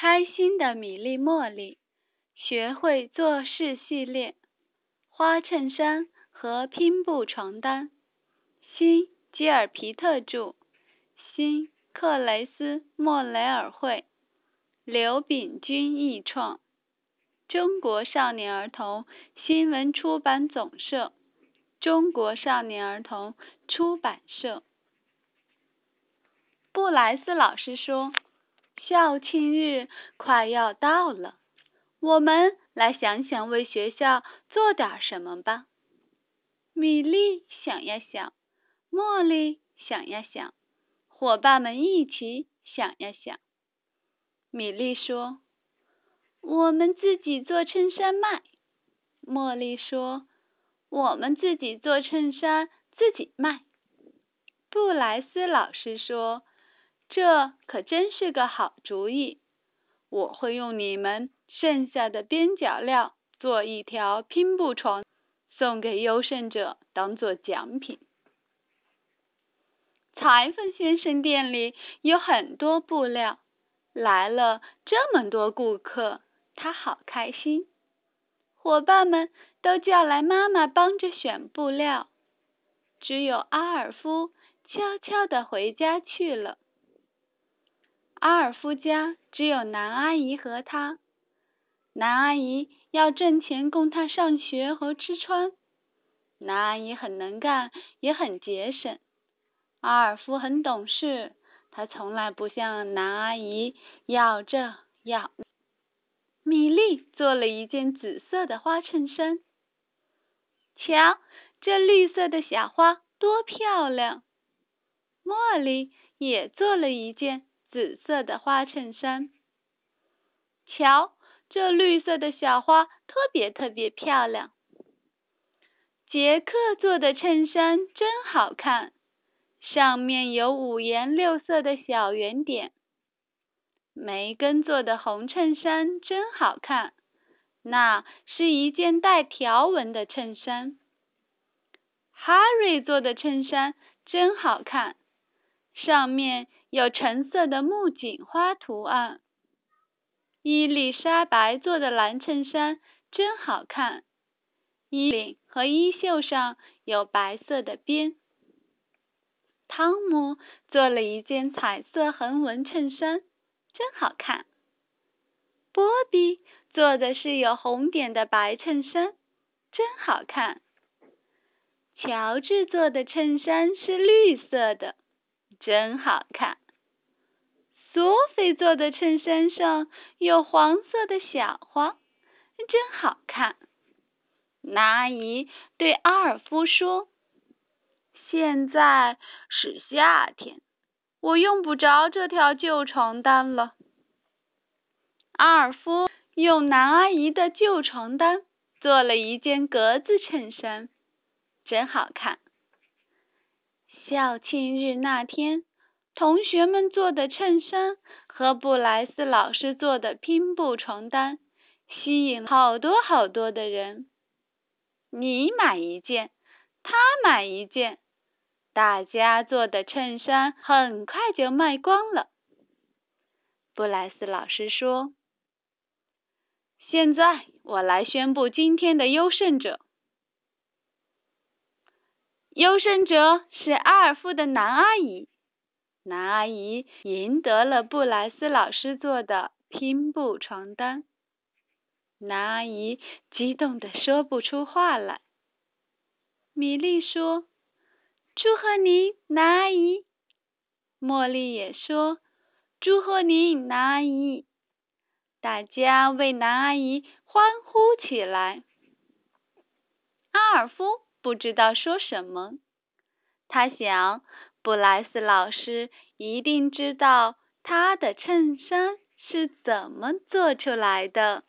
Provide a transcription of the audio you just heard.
开心的米粒茉莉学会做事系列，花衬衫和拼布床单，新吉尔皮特著，新克雷斯莫雷尔绘，刘炳军译创，中国少年儿童新闻出版总社，中国少年儿童出版社。布莱斯老师说。校庆日快要到了，我们来想想为学校做点什么吧。米莉想呀想，茉莉想呀想，伙伴们一起想呀想。米莉说：“我们自己做衬衫卖。”茉莉说：“我们自己做衬衫自己卖。”布莱斯老师说。这可真是个好主意！我会用你们剩下的边角料做一条拼布床，送给优胜者当做奖品。裁缝先生店里有很多布料，来了这么多顾客，他好开心。伙伴们都叫来妈妈帮着选布料，只有阿尔夫悄悄地回家去了。阿尔夫家只有南阿姨和他，南阿姨要挣钱供他上学和吃穿。南阿姨很能干，也很节省。阿尔夫很懂事，他从来不向南阿姨要这要。米莉做了一件紫色的花衬衫，瞧，这绿色的小花多漂亮！茉莉也做了一件。紫色的花衬衫，瞧，这绿色的小花特别特别漂亮。杰克做的衬衫真好看，上面有五颜六色的小圆点。梅根做的红衬衫真好看，那是一件带条纹的衬衫。哈瑞做的衬衫真好看，上面。有橙色的木槿花图案。伊丽莎白做的蓝衬衫真好看，衣领和衣袖上有白色的边。汤姆做了一件彩色横纹衬衫，真好看。波比做的是有红点的白衬衫，真好看。乔治做的衬衫是绿色的。真好看，索菲做的衬衫上有黄色的小花，真好看。南阿姨对阿尔夫说：“现在是夏天，我用不着这条旧床单了。”阿尔夫用南阿姨的旧床单做了一件格子衬衫，真好看。校庆日那天，同学们做的衬衫和布莱斯老师做的拼布床单吸引好多好多的人。你买一件，他买一件，大家做的衬衫很快就卖光了。布莱斯老师说：“现在我来宣布今天的优胜者。”优胜者是阿尔夫的南阿姨，南阿姨赢得了布莱斯老师做的拼布床单。南阿姨激动的说不出话来。米莉说：“祝贺你，南阿姨。”茉莉也说：“祝贺你，南阿姨。”大家为南阿姨欢呼起来。阿尔夫。不知道说什么，他想，布莱斯老师一定知道他的衬衫是怎么做出来的。